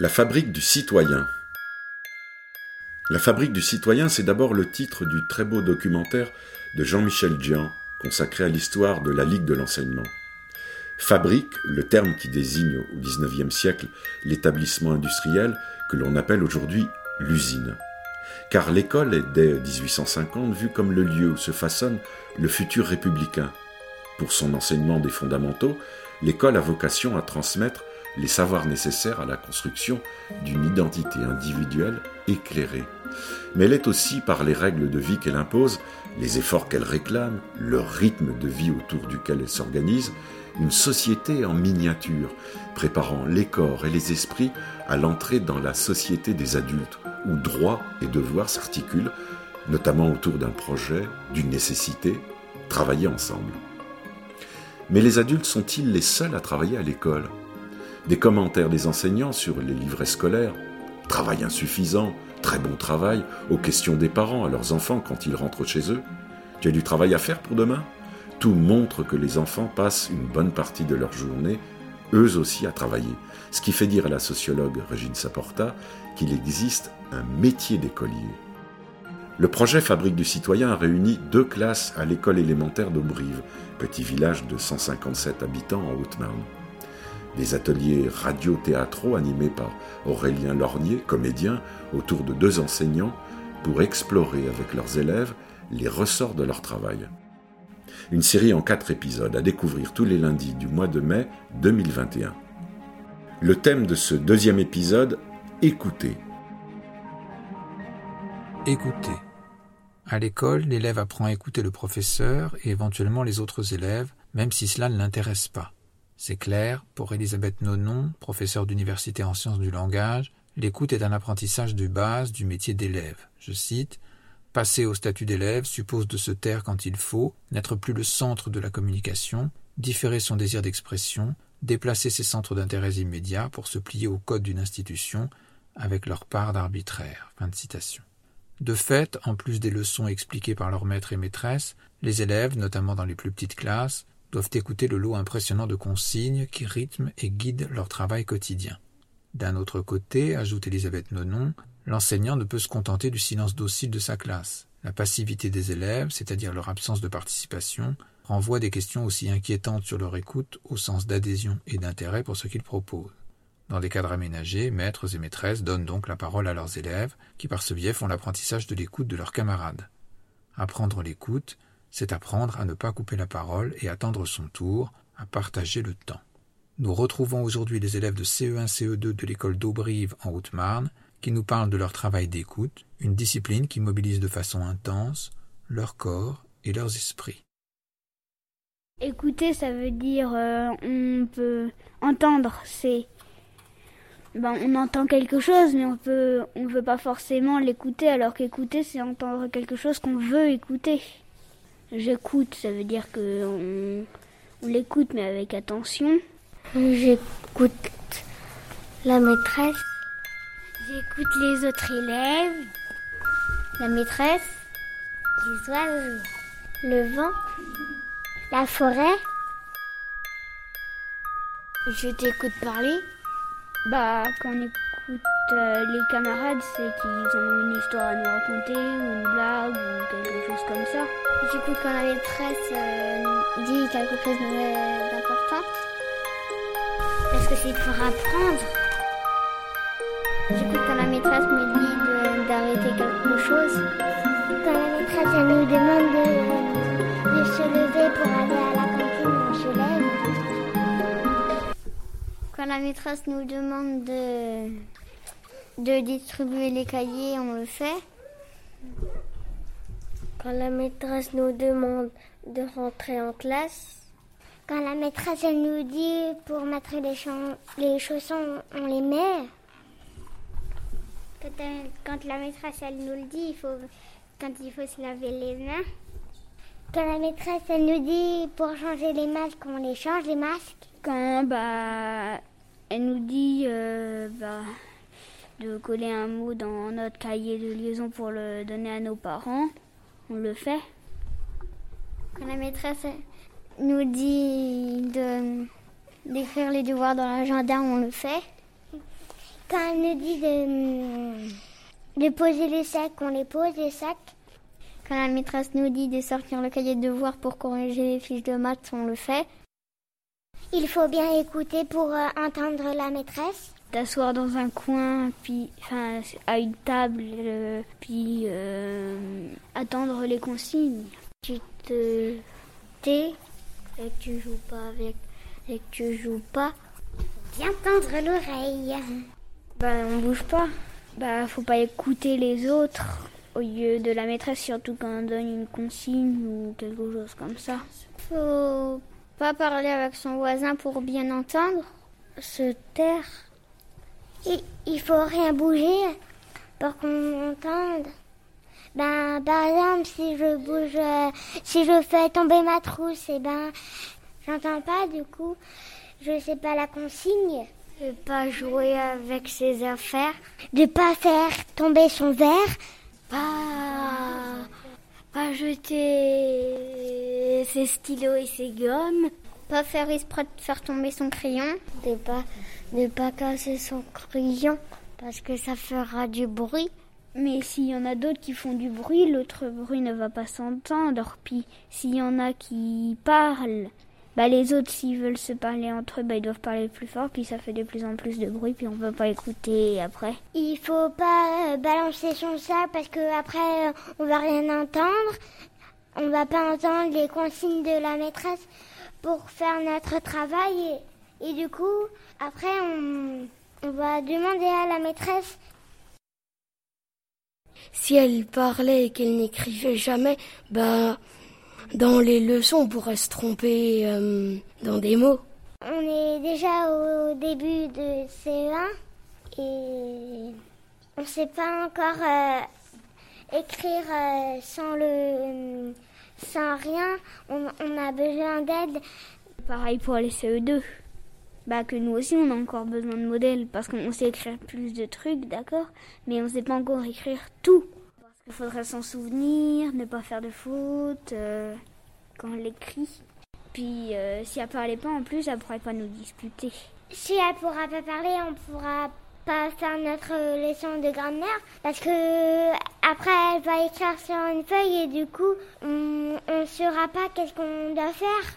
La fabrique du citoyen. La fabrique du citoyen, c'est d'abord le titre du très beau documentaire de Jean-Michel Dian consacré à l'histoire de la Ligue de l'enseignement. Fabrique, le terme qui désigne au XIXe siècle l'établissement industriel que l'on appelle aujourd'hui l'usine. Car l'école est dès 1850 vue comme le lieu où se façonne le futur républicain. Pour son enseignement des fondamentaux, l'école a vocation à transmettre les savoirs nécessaires à la construction d'une identité individuelle éclairée. Mais elle est aussi, par les règles de vie qu'elle impose, les efforts qu'elle réclame, le rythme de vie autour duquel elle s'organise, une société en miniature, préparant les corps et les esprits à l'entrée dans la société des adultes, où droits et devoirs s'articulent, notamment autour d'un projet, d'une nécessité, travailler ensemble. Mais les adultes sont-ils les seuls à travailler à l'école? Des commentaires des enseignants sur les livrets scolaires, travail insuffisant, très bon travail, aux questions des parents à leurs enfants quand ils rentrent chez eux. Tu as du travail à faire pour demain Tout montre que les enfants passent une bonne partie de leur journée, eux aussi, à travailler. Ce qui fait dire à la sociologue Régine Saporta qu'il existe un métier d'écolier. Le projet Fabrique du citoyen a réuni deux classes à l'école élémentaire d'Aubrive, petit village de 157 habitants en Haute-Marne des ateliers radio-théâtraux animés par Aurélien Lornier, comédien, autour de deux enseignants, pour explorer avec leurs élèves les ressorts de leur travail. Une série en quatre épisodes à découvrir tous les lundis du mois de mai 2021. Le thème de ce deuxième épisode, écoutez. Écoutez. À l'école, l'élève apprend à écouter le professeur et éventuellement les autres élèves, même si cela ne l'intéresse pas. C'est clair, pour Elisabeth Nonon, professeure d'université en sciences du langage, l'écoute est un apprentissage de base du métier d'élève. Je cite Passer au statut d'élève suppose de se taire quand il faut, n'être plus le centre de la communication, différer son désir d'expression, déplacer ses centres d'intérêt immédiats pour se plier au code d'une institution avec leur part d'arbitraire. De. De fait, en plus des leçons expliquées par leurs maîtres et maîtresses, les élèves, notamment dans les plus petites classes, doivent écouter le lot impressionnant de consignes qui rythment et guident leur travail quotidien. D'un autre côté, ajoute Elisabeth Nonon, l'enseignant ne peut se contenter du silence docile de sa classe. La passivité des élèves, c'est-à-dire leur absence de participation, renvoie des questions aussi inquiétantes sur leur écoute au sens d'adhésion et d'intérêt pour ce qu'ils proposent. Dans des cadres aménagés, maîtres et maîtresses donnent donc la parole à leurs élèves, qui par ce biais font l'apprentissage de l'écoute de leurs camarades. Apprendre l'écoute, c'est apprendre à ne pas couper la parole et attendre son tour, à partager le temps. Nous retrouvons aujourd'hui les élèves de CE1, CE2 de l'école d'Aubrive en Haute-Marne qui nous parlent de leur travail d'écoute, une discipline qui mobilise de façon intense leur corps et leurs esprits. Écouter, ça veut dire euh, on peut entendre, c'est ben, on entend quelque chose, mais on peut on veut pas forcément l'écouter, alors qu'écouter, c'est entendre quelque chose qu'on veut écouter. J'écoute, ça veut dire que on, l'écoute mais avec attention. J'écoute la maîtresse. J'écoute les autres élèves. La maîtresse. Les oiseaux. Le vent. La forêt. Je t'écoute parler. Bah, quand on écoute euh, les camarades, c'est qu'ils ont une histoire à nous raconter, ou une blague, ou quelque chose comme ça. J'écoute quand la maîtresse euh, dit quelque chose d'important. Parce que c'est pour apprendre? J'écoute quand la maîtresse me dit d'arrêter quelque chose. Quand la maîtresse elle nous demande de, de, se lever pour aller à la cantine, on se lève. Quand la maîtresse nous demande de, de distribuer les cahiers, on le fait. Quand la maîtresse nous demande de rentrer en classe. Quand la maîtresse elle nous dit pour mettre les, les chaussons, on les met. Quand, la maîtresse elle nous le dit, il faut, quand il faut se laver les mains. Quand la maîtresse elle nous dit pour changer les masques, on les change les masques. Quand bah elle nous dit euh, bah, de coller un mot dans notre cahier de liaison pour le donner à nos parents, on le fait. Quand la maîtresse nous dit de d'écrire les devoirs dans l'agenda, on le fait. Quand elle nous dit de, de poser les sacs, on les pose les sacs. Quand la maîtresse nous dit de sortir le cahier de devoir pour corriger les fiches de maths, on le fait. Il faut bien écouter pour euh, entendre la maîtresse. T'asseoir dans un coin, puis enfin, à une table, euh, puis euh, attendre les consignes. Tu te tais et que tu joues pas avec et que tu joues pas. Bien tendre l'oreille. Ben on bouge pas. Bah faut pas écouter les autres au lieu de la maîtresse, surtout quand on donne une consigne ou quelque chose comme ça. Faut pas parler avec son voisin pour bien entendre. Se taire. Il, il faut rien bouger pour qu'on entende. Ben, par exemple, si je bouge, euh, si je fais tomber ma trousse, et ben, j'entends pas, du coup, je sais pas la consigne. De pas jouer avec ses affaires. De pas faire tomber son verre. Pas, pas jeter ses stylos et ses gommes. Pas faire exprès de faire tomber son crayon. De pas, de pas casser son crayon parce que ça fera du bruit. Mais s'il y en a d'autres qui font du bruit, l'autre bruit ne va pas s'entendre. Puis s'il y en a qui parlent, bah les autres s'ils veulent se parler entre eux, bah ils doivent parler plus fort. Puis ça fait de plus en plus de bruit. Puis on peut pas écouter après. Il faut pas euh, balancer son sac parce que après euh, on va rien entendre. On va pas entendre les consignes de la maîtresse pour faire notre travail. Et, et du coup, après on, on va demander à la maîtresse si elle parlait et qu'elle n'écrivait jamais, bah, dans les leçons, on pourrait se tromper euh, dans des mots. On est déjà au début de CE1 et on ne sait pas encore euh, écrire euh, sans le sans rien. On, on a besoin d'aide. Pareil pour les CE2. Bah que nous aussi on a encore besoin de modèles parce qu'on sait écrire plus de trucs, d'accord, mais on sait pas encore écrire tout. Qu'il faudrait s'en souvenir, ne pas faire de fautes euh, quand on l'écrit. Puis euh, si elle parlait pas en plus, elle pourrait pas nous disputer. Si elle pourra pas parler, on pourra pas faire notre leçon de grammaire parce que après elle va écrire sur une feuille et du coup on, on saura pas qu'est-ce qu'on doit faire.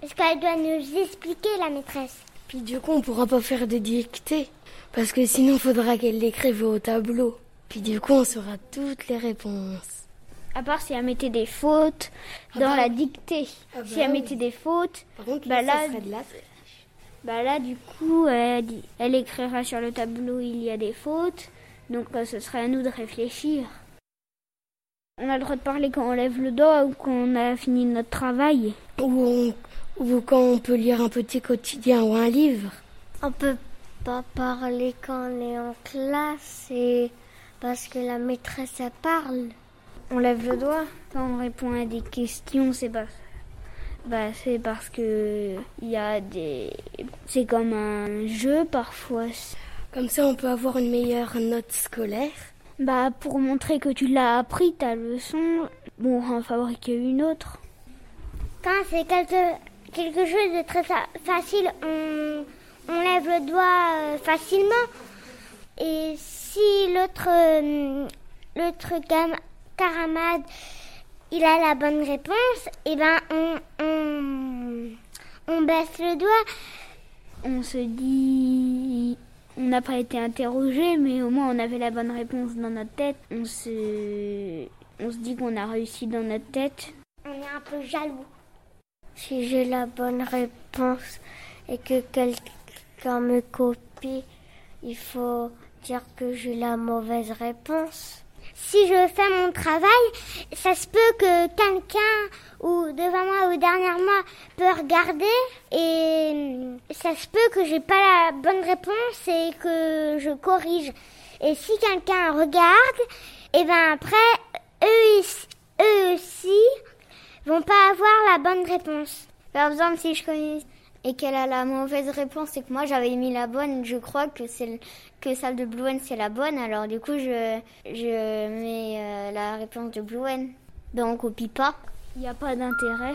Parce qu'elle doit nous expliquer, la maîtresse. Puis du coup, on pourra pas faire des dictées. Parce que sinon, faudra qu'elle l'écrive au tableau. Puis du coup, on saura toutes les réponses. À part si elle mettait des fautes Ah dans bah la dictée. Ah bah si elle oui. mettait des fautes, Par contre, Bah là, ça là, serait de la... bah là du coup, elle, elle écrira sur le tableau il y a des fautes. Donc euh, ce serait à nous de réfléchir. On a le droit de parler quand on lève le doigt ou quand on a fini notre travail. Ou, on- ou quand on peut lire un petit quotidien ou un livre. On peut pas parler quand on est en classe et parce que la maîtresse elle parle. On lève le doigt quand on répond à des questions, c'est pas bah c'est parce que il y a des c'est comme un jeu parfois. Comme ça, on peut avoir une meilleure note scolaire. Bah pour montrer que tu l'as appris ta leçon, bon en fabriquer une autre. Quand c'est quelque, quelque chose de très fa- facile, on, on lève le doigt euh, facilement. L'autre euh, camarade il a la bonne réponse, et ben on, on, on baisse le doigt. On se dit on n'a pas été interrogé mais au moins on avait la bonne réponse dans notre tête. On se on se dit qu'on a réussi dans notre tête. On est un peu jaloux. Si j'ai la bonne réponse et que quelqu'un me copie, il faut dire que j'ai la mauvaise réponse. Si je fais mon travail, ça se peut que quelqu'un ou devant moi ou derrière moi peut regarder et ça se peut que j'ai pas la bonne réponse et que je corrige. Et si quelqu'un regarde, et ben après eux, eux aussi vont pas avoir la bonne réponse. Par exemple, si je connais et qu'elle a la mauvaise réponse et que moi j'avais mis la bonne, je crois que c'est que celle de Blue One c'est la bonne. Alors du coup, je je mets euh, la réponse de Blue One. Ben on copie pas. Il n'y a pas d'intérêt.